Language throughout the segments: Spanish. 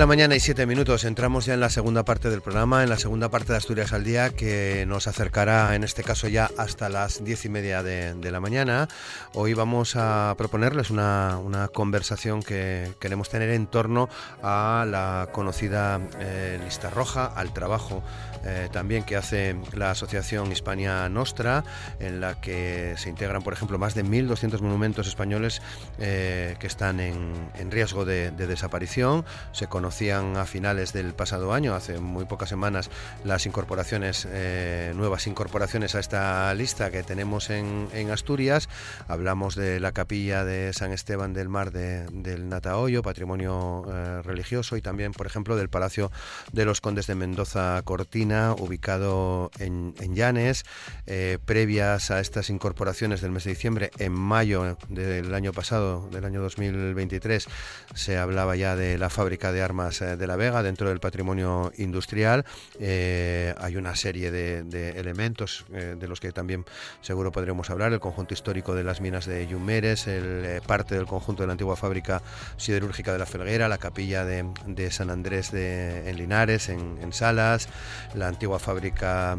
La mañana y 7 minutos. Entramos ya en la segunda parte del programa, en la segunda parte de Asturias al Día, que nos acercará en este caso ya hasta las 10 y media de, la mañana. Hoy vamos a proponerles una, conversación que queremos tener en torno a la conocida eh, lista roja, al trabajo eh, también que hace la Asociación Hispania Nostra, en la que se integran, por ejemplo, más de 1.200 monumentos españoles eh, que están en, riesgo de, desaparición. Se conocían a finales del pasado año, hace muy pocas semanas, las incorporaciones, eh, nuevas incorporaciones a esta lista que tenemos en, Asturias. Hablamos de la capilla de San Esteban del Mar del Natahoyo, patrimonio religioso, y también, por ejemplo, del Palacio de los Condes de Mendoza Cortina ubicado en, Llanes. Eh, previas a estas incorporaciones del mes de diciembre, en mayo del año pasado, del año 2023, se hablaba ya de la fábrica de armas eh, de La Vega dentro del patrimonio industrial. Eh, hay una serie de, elementos de los que también seguro podremos hablar. El conjunto histórico de las minas de Yumeres, el, parte del conjunto de la antigua fábrica siderúrgica de la Felguera, la capilla de, San Andrés de, en Linares, en, Salas, la antigua fábrica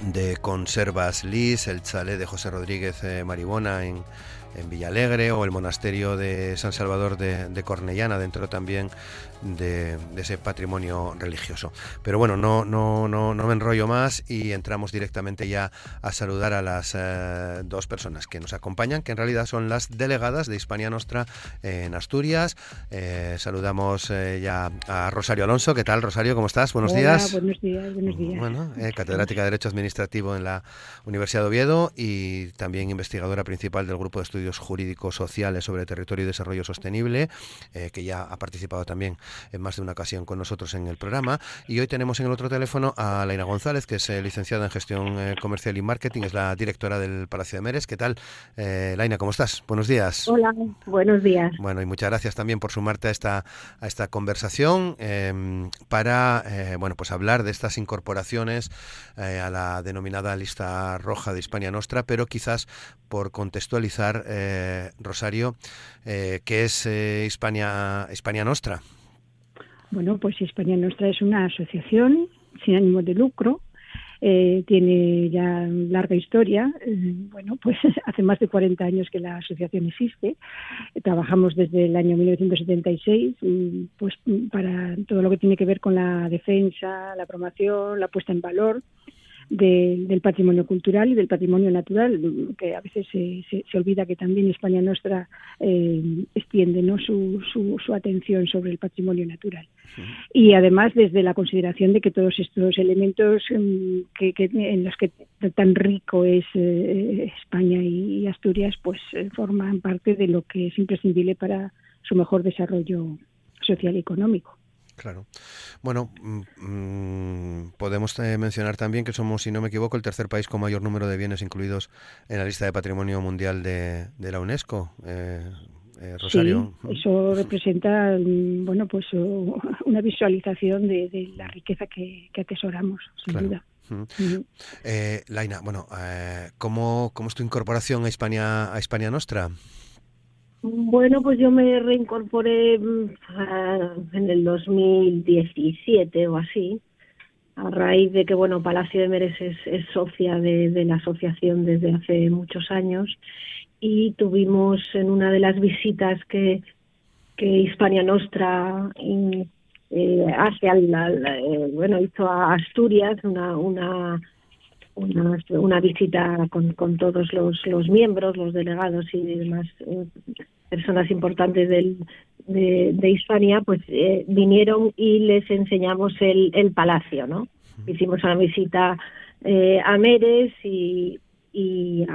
de conservas Lis, el chalet de José Rodríguez eh, Maribona en, en Villalegre o el monasterio de San Salvador de, de Cornellana, dentro también de, ese patrimonio religioso. Pero bueno, no, no, no, no me enrollo más y entramos directamente ya a saludar a las eh, dos personas que nos acompañan, que en realidad son las delegadas de Hispania Nostra en Asturias. Eh, saludamos eh, ya a Rosario Alonso. ¿Qué tal, Rosario? ¿Cómo estás? Buenos días. Buenos días, buenos días. Bueno, catedrática de Derecho Administrativo en la Universidad de Oviedo y también investigadora principal del Grupo de Estudios Jurídicos Sociales sobre Territorio y Desarrollo Sostenible, que ya ha participado también en más de una ocasión con nosotros en el programa. Y hoy tenemos en el otro teléfono a Laina González, que es eh, licenciada en Gestión eh, Comercial y Marketing, es la directora del Palacio de Meres. ¿Qué tal? Eh, Laina, ¿cómo estás? Buenos días. Hola, buenos días. Bueno, y muchas gracias también por sumarte a esta, a esta conversación em, para bueno, pues hablar de estas incorporaciones a la denominada lista roja de Hispania Nostra, pero quizás por contextualizar, Rosario, ¿qué es Hispania, Hispania Nostra? Bueno, pues España Nuestra es una asociación sin ánimo de lucro, eh, tiene ya larga historia. Eh, bueno, pues hace más de 40 años que la asociación existe. trabajamos desde el año 1976 mm, pues, para todo lo que tiene que ver con la defensa, la promoción, la puesta en valor del patrimonio cultural y del patrimonio natural, que a veces se, se, olvida que también España Nuestra eh, extiende ¿no? su, su, atención sobre el patrimonio natural. Y además desde la consideración de que todos estos elementos mm, que, en los que tan rico es eh, España y, Asturias, pues eh, forman parte de lo que es imprescindible para su mejor desarrollo social y económico. Claro. Bueno, mm, mm, podemos eh, mencionar también que somos, si no me equivoco, el tercer país con mayor número de bienes incluidos en la lista de patrimonio mundial de, la UNESCO. Eh, eh, Rosario. Sí, eso representa, mm, bueno, pues una visualización de, la riqueza que, atesoramos, sin duda. Laina, bueno, ¿cómo, ¿cómo es tu incorporación a España, a España Nostra? Bueno, pues yo me reincorporé mm, en el 2017 o así, a raíz de que, bueno, Palacio de Meres es, socia de, la asociación desde hace muchos años y tuvimos en una de las visitas que, que Hispania Nostra eh, hace, al, eh, bueno, hizo a Asturias una, una una, una visita con, con todos los, los miembros, los delegados y demás eh, personas importantes del, de, de Hispania, pues eh, vinieron y les enseñamos el, el palacio, ¿no? hicimos una visita eh, a Meres y, y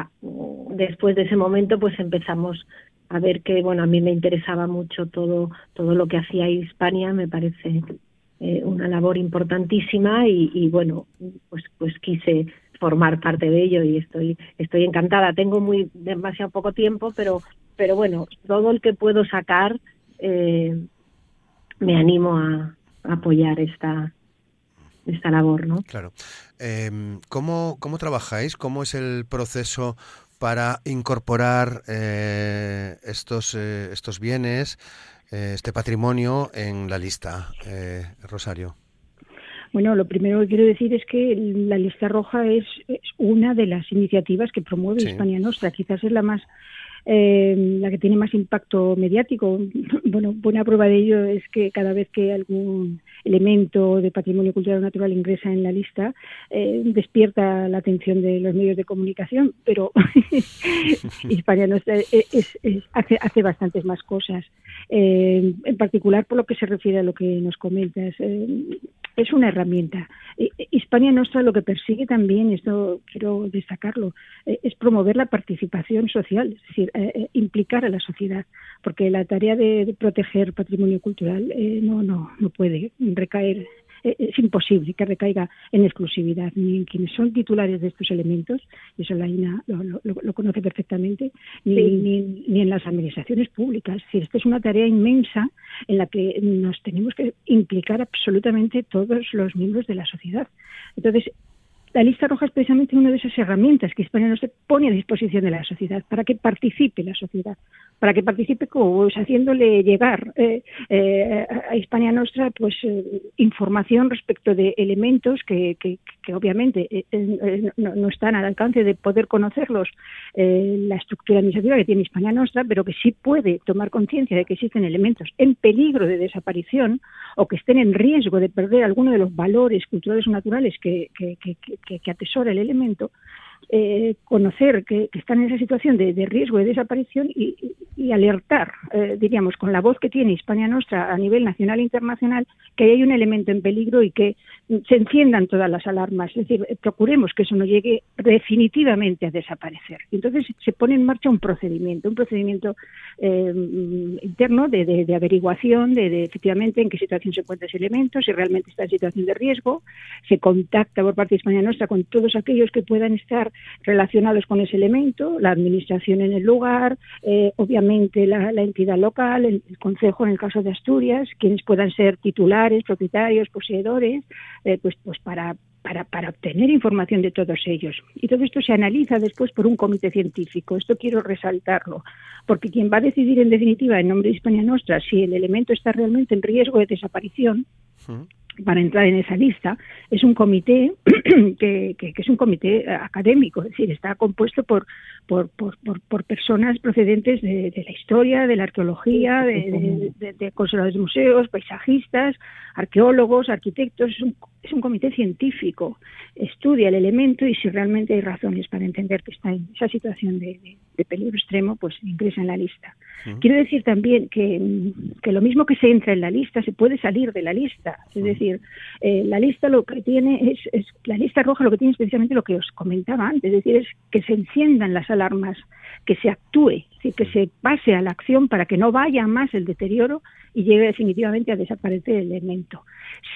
después de ese momento pues empezamos a ver que bueno a mí me interesaba mucho todo todo lo que hacía Hispania me parece eh, una labor importantísima y, y, bueno pues pues quise formar parte de ello y estoy estoy encantada. Tengo muy demasiado poco tiempo pero pero bueno todo el que puedo sacar eh, me animo a, apoyar esta esta labor no claro. Eh, ¿cómo, ¿cómo trabajáis cómo es el proceso para incorporar eh, estos, eh, estos bienes, eh, este patrimonio en la lista, eh, Rosario? Bueno, lo primero que quiero decir es que la lista roja es, es una de las iniciativas que promueve Sí. España Nostra. Quizás es la más eh, la que tiene más impacto mediático. Bueno, buena prueba de ello es que cada vez que algún elemento de patrimonio cultural natural ingresa en la lista, eh, despierta la atención de los medios de comunicación, pero Hispania Nostra es- es- es- hace, hace bastantes más cosas. Eh, en particular, por lo que se refiere a lo que nos comentas, eh, es una herramienta. Eh, eh, Hispania Nostra lo que persigue también, esto quiero destacarlo, eh, es promover la participación social, es decir, eh, eh, implicar a la sociedad, porque la tarea de, de proteger patrimonio cultural eh, no, no, no puede recaer eh, es imposible que recaiga en exclusividad ni en quienes son titulares de estos elementos, y eso la INA lo, lo- lo conoce perfectamente, ni, Sí. ni- ni en las administraciones públicas. Es decir, esta es una tarea inmensa en la que nos tenemos que implicar absolutamente todos los miembros de la sociedad. Entonces, la lista roja es precisamente una de esas herramientas que España nos pone a disposición de la sociedad para que participe la sociedad, para que participe pues, haciéndole llegar eh, eh, a España Nostra pues eh, información respecto de elementos que, que, que obviamente no, no están al alcance de poder conocerlos la estructura administrativa que tiene España Nostra, pero que sí puede tomar conciencia de que existen elementos en peligro de desaparición o que estén en riesgo de perder alguno de los valores culturales o naturales que, que, atesora el elemento, eh, conocer que, que, están en esa situación de, riesgo de desaparición y, alertar, eh, diríamos, con la voz que tiene Hispania Nostra a nivel nacional e internacional, que hay un elemento en peligro y que se enciendan todas las alarmas. Es decir, procuremos que eso no llegue definitivamente a desaparecer. Entonces se pone en marcha un procedimiento, un procedimiento eh, interno de, averiguación de, de, efectivamente en qué situación se encuentra ese elemento, si realmente está en situación de riesgo. Se contacta por parte de Hispania Nostra con todos aquellos que puedan estar relacionados con ese elemento, la administración en el lugar, eh, obviamente la, la, entidad local, el, Consejo en el caso de Asturias, quienes puedan ser titulares, propietarios, poseedores, eh, pues, pues para, para, para, obtener información de todos ellos. Y todo esto se analiza después por un comité científico. Esto quiero resaltarlo, porque quien va a decidir en definitiva en nombre de Hispania Nostra si el elemento está realmente en riesgo de desaparición. Para entrar en esa lista es un comité que, que, que, es un comité académico, es decir, está compuesto por, por, por, por personas procedentes de, de, la historia, de la arqueología, de, de, de, conservadores de museos, paisajistas, arqueólogos, arquitectos, es un, es un comité científico, estudia el elemento y si realmente hay razones para entender que está en esa situación de, peligro extremo, pues ingresa en la lista. Quiero decir también que, que, lo mismo que se entra en la lista, se puede salir de la lista. Es decir, eh, la lista lo que tiene es, es, la lista roja lo que tiene es precisamente lo que os comentaba antes, es decir, es que se enciendan las alarmas, que se actúe, que se pase a la acción para que no vaya más el deterioro y llegue definitivamente a desaparecer el elemento.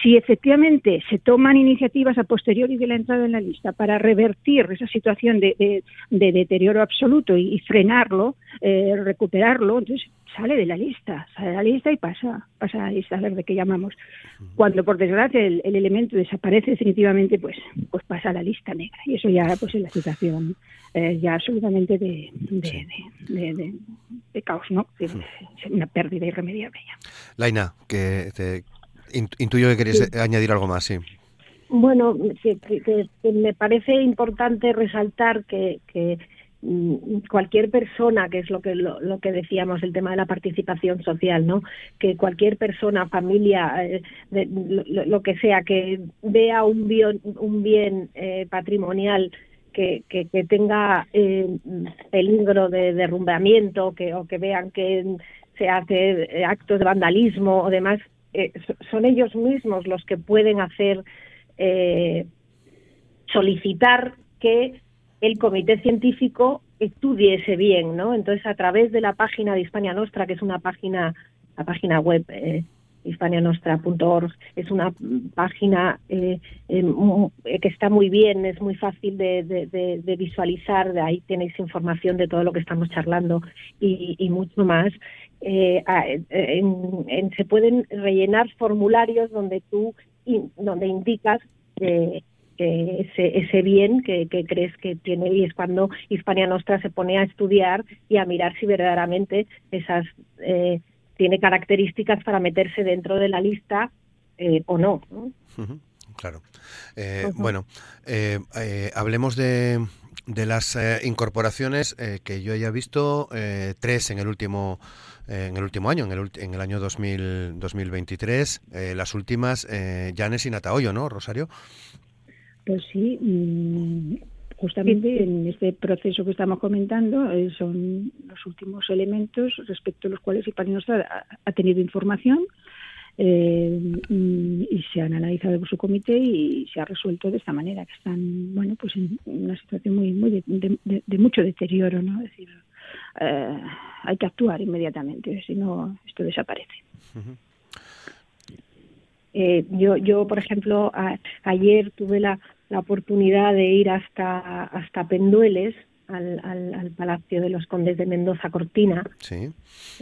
Si efectivamente se toman iniciativas a posteriori de la entrada en la lista para revertir esa situación de, de, de deterioro absoluto y, y frenarlo, eh, recuperarlo, entonces sale de la lista, sale de la lista y pasa, pasa a la lista verde que llamamos. Cuando por desgracia el, el, elemento desaparece definitivamente, pues, pues pasa a la lista negra. Y eso ya pues es la situación eh, ya absolutamente de, de, de, de caos, ¿no? Es una pérdida irremediable ya. Laina, que te, intuyo que querías sí. añadir algo más, sí. Bueno, que, que, que, me parece importante resaltar que, que cualquier persona, que es lo que lo, que decíamos, el tema de la participación social, ¿no? Que cualquier persona, familia, eh, lo, que sea, que vea un bien, un bien eh, patrimonial que, que, tenga eh, peligro de derrumbamiento, que, o que vean que se hace actos de vandalismo o demás, eh, son ellos mismos los que pueden hacer eh, solicitar que el comité científico estudie ese bien, ¿no? Entonces, a través de la página de Hispania Nostra, que es una página, la página web eh, hispanianostra.org, es una página eh, eh, que está muy bien, es muy fácil de, visualizar, de ahí tenéis información de todo lo que estamos charlando y, mucho más. Eh, se pueden rellenar formularios donde tú, donde indicas ese, ese bien que, crees que tiene y es cuando Hispania Nostra se pone a estudiar y a mirar si verdaderamente esas eh, tiene características para meterse dentro de la lista eh, o no. Claro. Eh, bueno, hablemos de, de las incorporaciones que yo haya visto, tres en el último en el último año, en el, en el año 2000, 2023, las últimas, Janes y Nataoyo, ¿no, Rosario? Pues sí, mm, justamente en este proceso que estamos comentando eh, son los últimos elementos respecto a los cuales el ha, ha tenido información eh, y se han analizado por su comité y se ha resuelto de esta manera que están bueno pues en una situación muy muy de, mucho deterioro no es decir eh, hay que actuar inmediatamente si no esto desaparece. Eh, yo, yo, por ejemplo, ayer tuve la, la, oportunidad de ir hasta, hasta Pendueles, al, al, Palacio de los Condes de Mendoza Cortina,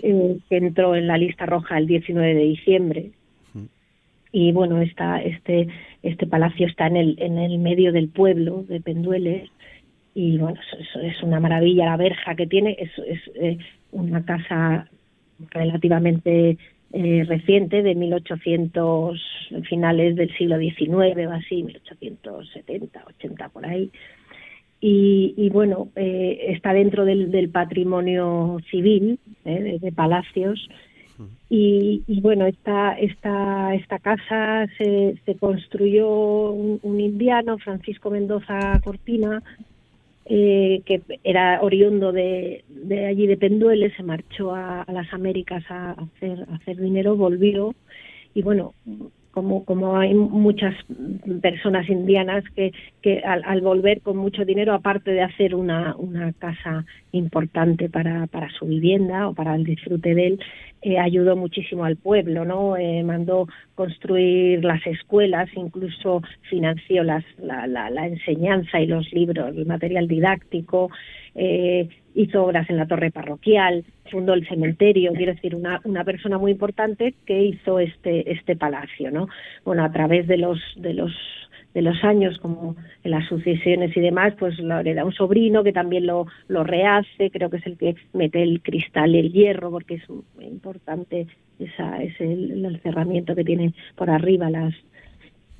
eh, que entró en la lista roja el 19 de diciembre. Y bueno, está, este, este palacio está en el, en el medio del pueblo de Pendueles. Y bueno, es, es una maravilla la verja que tiene, es, es eh, una casa relativamente eh, reciente de 1800 finales del siglo XIX o así 1870 80 por ahí. Y, bueno eh, está dentro del, patrimonio civil eh, de, palacios. Y, bueno esta esta esta casa se, se construyó un indiano Francisco Mendoza Cortina eh, que era oriundo de, allí de Penduele, se marchó a, las Américas a hacer, a hacer dinero, volvió. Y bueno, como, como hay muchas personas indianas que, que al, volver con mucho dinero, aparte de hacer una, una casa importante para, para su vivienda o para el disfrute de él, eh, ayudó muchísimo al pueblo, ¿no? Eh, mandó construir las escuelas, incluso financió las, la, la, la, enseñanza y los libros, el material didáctico, eh, hizo obras en la torre parroquial, fundó el cementerio, quiero decir, una, una persona muy importante que hizo este, este palacio, ¿no? Bueno, a través de los, de los de los años, como en las sucesiones y demás, pues lo hereda un sobrino que también lo, lo rehace, creo que es el que mete el cristal y el hierro, porque es importante esa, es el, cerramiento que tiene por arriba las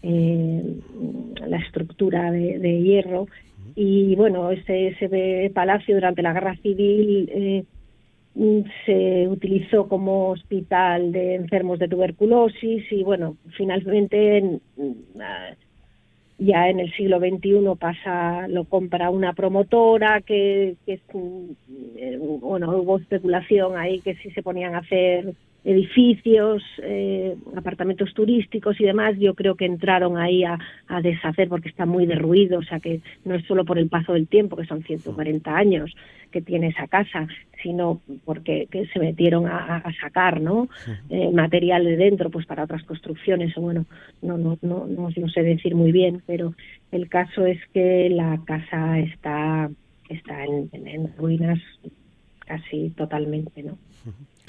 eh, la estructura de, hierro. Y bueno, ese, ese palacio durante la guerra civil eh, se utilizó como hospital de enfermos de tuberculosis y bueno, finalmente ya en el siglo XXI pasa, lo compra una promotora que, que eh, bueno, hubo especulación ahí que si se ponían a hacer edificios, eh, apartamentos turísticos y demás, yo creo que entraron ahí a, a, deshacer porque está muy derruido, o sea que no es solo por el paso del tiempo, que son 140 años que tiene esa casa, sino porque que se metieron a, sacar ¿no? Eh, material de dentro pues para otras construcciones, o bueno, no, no, no, no, no sé decir muy bien, pero el caso es que la casa está, está en, en ruinas casi totalmente, ¿no?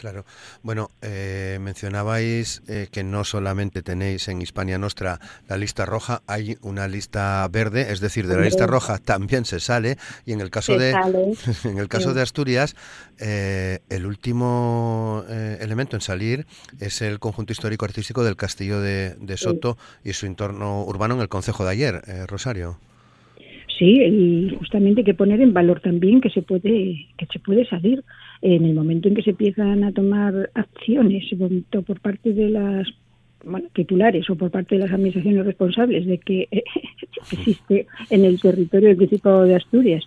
Claro. Bueno, eh, mencionabais eh, que no solamente tenéis en Hispania Nostra la lista roja, hay una lista verde, es decir, de la lista roja también se sale y en el caso de en el caso de Asturias eh, el último elemento en salir es el conjunto histórico artístico del castillo de, Soto y su entorno urbano en el concejo de ayer, Rosario. Sí, y justamente hay que poner en valor también que se puede que se puede salir en el momento en que se empiezan a tomar acciones por parte de las titulares o por parte de las administraciones responsables de que eh, existe en el territorio del Principado de Asturias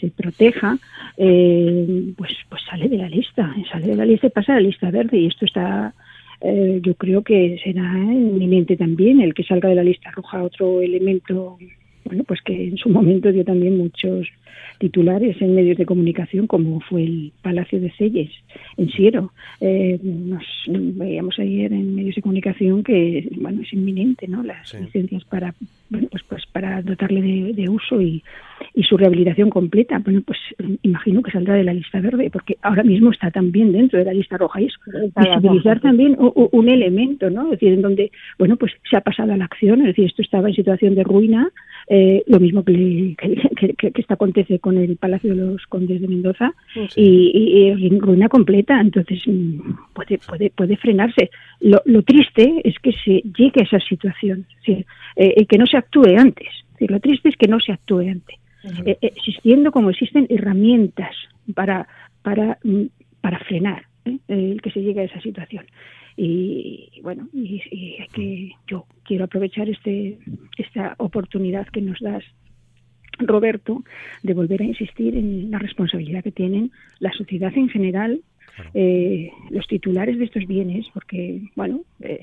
se proteja, eh, pues pues sale de la lista, sale de la lista y pasa a la lista verde. Y esto está eh, yo creo que será inminente también el que salga de la lista roja otro elemento, bueno, pues que en su momento dio también muchos titulares en medios de comunicación, como fue el Palacio de Celles en Siero. Eh, nos veíamos ayer en medios de comunicación que bueno es inminente, ¿no? Las licencias para bueno pues pues para dotarle de, uso y, y, su rehabilitación completa. Bueno pues imagino que saldrá de la lista verde, porque ahora mismo está también dentro de la lista roja y es visibilizar también un, elemento, ¿no? Es decir, en donde bueno pues se ha pasado a la acción, es decir, esto estaba en situación de ruina, eh, lo mismo que, que, que, que, esto con el Palacio de los Condes de Mendoza y, y, ruina completa, entonces mm, puede, puede, puede frenarse. Lo, lo triste es que se llegue a esa situación, ¿sí? eh, que no se actúe antes. ¿sí? Lo triste es que no se actúe antes, eh, eh, existiendo como existen herramientas para, para, mm, para frenar ¿eh? el que se llegue a esa situación y bueno y, y, que yo quiero aprovechar este esta oportunidad que nos das Roberto, de volver a insistir en la responsabilidad que tienen la sociedad en general, eh, los titulares de estos bienes, porque, bueno, eh,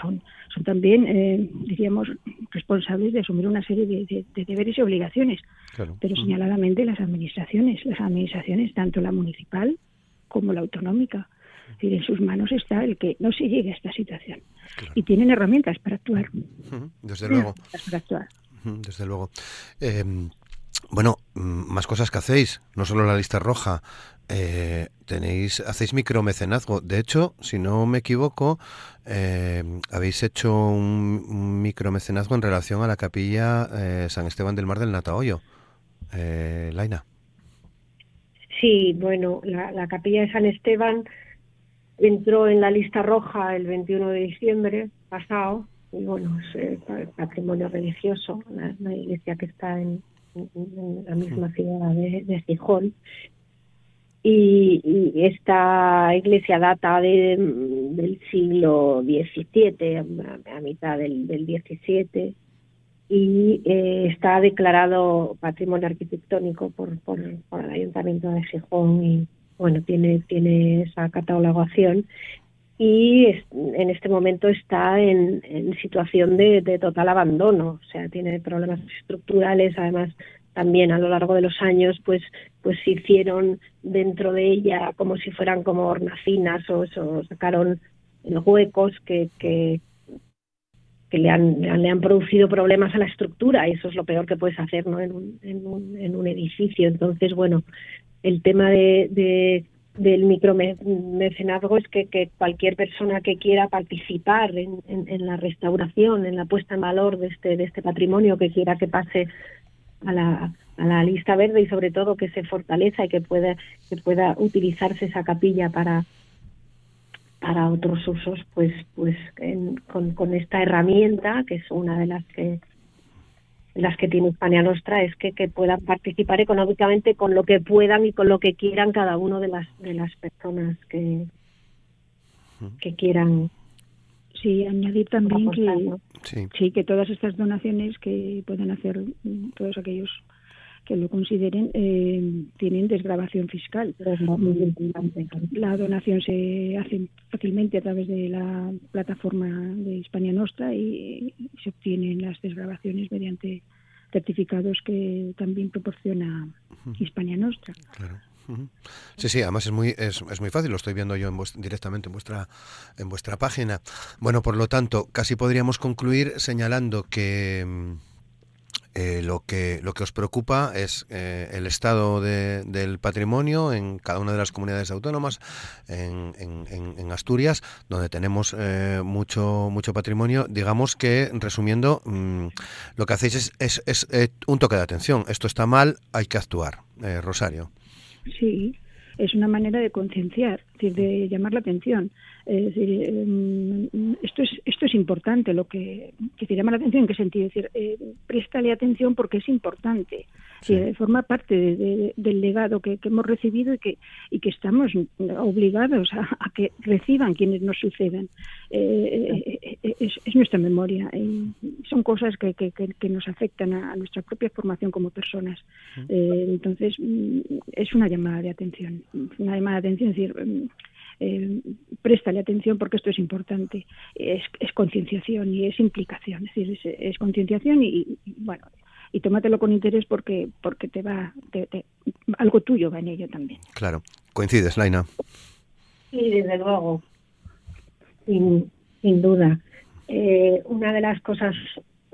son, son también, eh, diríamos, responsables de asumir una serie de, deberes y obligaciones, pero señaladamente las administraciones, las administraciones, tanto la municipal como la autonómica. Es decir, en sus manos está el que no se llegue a esta situación. Y tienen herramientas para actuar. Desde luego. Para actuar desde luego. Em, bueno, mm, más cosas que hacéis, no solo la lista roja. Eh, tenéis, hacéis micromecenazgo. De hecho, si no me equivoco, em, habéis hecho un, micromecenazgo en relación a la capilla eh, San Esteban del Mar del Natahoyo. Eh, Laina. Sí, bueno, la, la capilla de San Esteban entró en la lista roja el 21 de diciembre pasado y bueno, es eh, patrimonio religioso, una, iglesia que está en, la misma ciudad de, de Gijón. Y, esta iglesia data de, del siglo XVII, a, mitad del, del XVII, y eh, está declarado patrimonio arquitectónico por, por, por el Ayuntamiento de Gijón y bueno, tiene, tiene esa catalogación y en este momento está en, situación de, total abandono, o sea, tiene problemas estructurales, además también a lo largo de los años pues pues se hicieron dentro de ella como si fueran como hornacinas o, o sacaron huecos que, que, que le, han, le han producido problemas a la estructura. Y eso es lo peor que puedes hacer ¿no? en, un, en, un, en un edificio. Entonces bueno el tema de del micromecenazgo es que, cualquier persona que quiera participar en, en, la restauración, en la puesta en valor de este, de este patrimonio, que quiera que pase a la, a la lista verde y sobre todo que se fortaleza y que pueda, que pueda utilizarse esa capilla para, para otros usos, pues, pues con, con esta herramienta, que es una de las que las que tiene España Nostra es que, que puedan participar económicamente con lo que puedan y con lo que quieran cada uno de las de las personas que que quieran. Sí añadir también que sí. que todas estas donaciones que pueden hacer todos aquellos que lo consideren eh, tienen desgrabación fiscal. La donación se hace fácilmente a través de la plataforma de España Nostra y, se obtienen las desgrabaciones mediante certificados que también proporciona España Nostra. Claro. Sí, sí, además es muy, es, es, muy fácil, lo estoy viendo yo en directamente en vuestra, en vuestra página. Bueno, por lo tanto, casi podríamos concluir señalando que mm, eh, lo, que, lo que os preocupa es eh, el estado del patrimonio en cada una de las comunidades autónomas, en, en, Asturias, donde tenemos eh, mucho, mucho patrimonio. Digamos que, resumiendo, mm, lo que hacéis es, es, es un toque de atención. Esto está mal, hay que actuar. Rosario. Sí, es una manera de concienciar, de llamar la atención. Es decir, em, esto es esto es importante, lo que, que te llama la atención, ¿en qué sentido? Es decir, eh, préstale atención porque es importante. forma parte del legado que, hemos recibido y que, y que estamos obligados a, que reciban quienes nos sucedan. Eh, eh, es, nuestra memoria. Y son cosas que, que, nos afectan a, nuestra propia formación como personas. entonces, mm, es una llamada de atención. Una llamada de atención, es decir, mm, eh, préstale atención porque esto es importante. Es, concienciación y es implicación, es decir, es, concienciación y, bueno, y tómatelo con interés porque porque te va algo tuyo va en ello también. Claro, coincides, Laina. Sí, desde luego, sin, sin duda. Eh, una de las cosas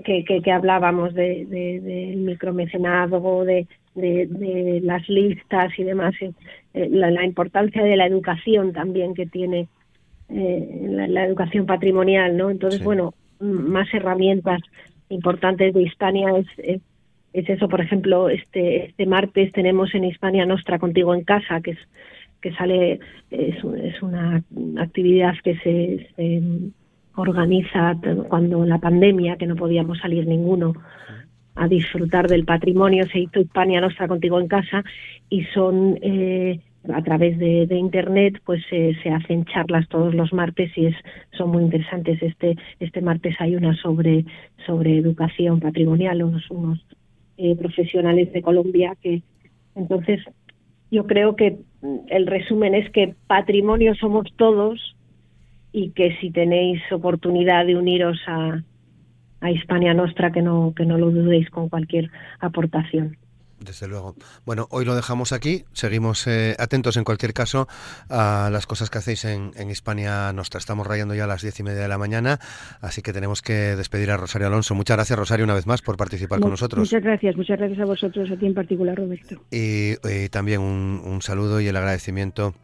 que, que, hablábamos de, del micromecenado, de, de, las listas y demás, eh, la, importancia de la educación también que tiene eh, la, educación patrimonial, ¿no? Entonces, bueno, más herramientas importantes de Hispania es, es, eso, por ejemplo, este, este martes tenemos en Hispania Nostra Contigo en Casa, que es que sale, es, es una actividad que se organiza cuando la pandemia, que no podíamos salir ninguno a disfrutar del patrimonio, se hizo Hispania Nostra contigo en casa y son eh, a través de, internet pues se hacen charlas todos los martes y es son muy interesantes. Este este martes hay una sobre sobre educación patrimonial unos unos eh, profesionales de Colombia que entonces yo creo que el resumen es que patrimonio somos todos y que si tenéis oportunidad de uniros a, a Hispania Nostra, que no, que no lo dudéis con cualquier aportación. Desde luego. Bueno, hoy lo dejamos aquí. Seguimos eh, atentos en cualquier caso a las cosas que hacéis en, en, Hispania Nostra. Estamos rayando ya a las diez y media de la mañana, así que tenemos que despedir a Rosario Alonso. Muchas gracias, Rosario, una vez más por participar con nosotros. Muchas gracias, muchas gracias a vosotros, a ti en particular, Roberto. Y, también un, un saludo y el agradecimiento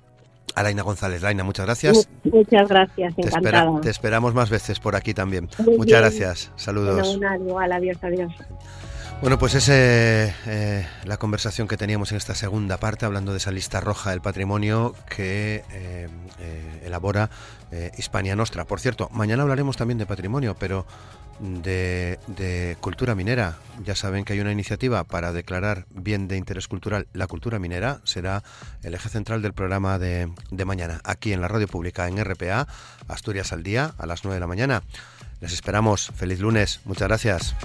a Laina González. Laina, muchas gracias. Muchas gracias, encantada. Te, esperamos más veces por aquí también. muchas gracias. Saludos. igual, adiós, adiós. Bueno, pues es eh, la conversación que teníamos en esta segunda parte, hablando de esa lista roja del patrimonio que eh, eh, elabora Hispania Nostra. Por cierto, mañana hablaremos también de patrimonio, pero de, cultura minera. Ya saben que hay una iniciativa para declarar bien de interés cultural la cultura minera. Será el eje central del programa de, de mañana, aquí en la radio pública, en RPA, Asturias al día, a las 9 de la mañana. Les esperamos. Feliz lunes. Muchas gracias.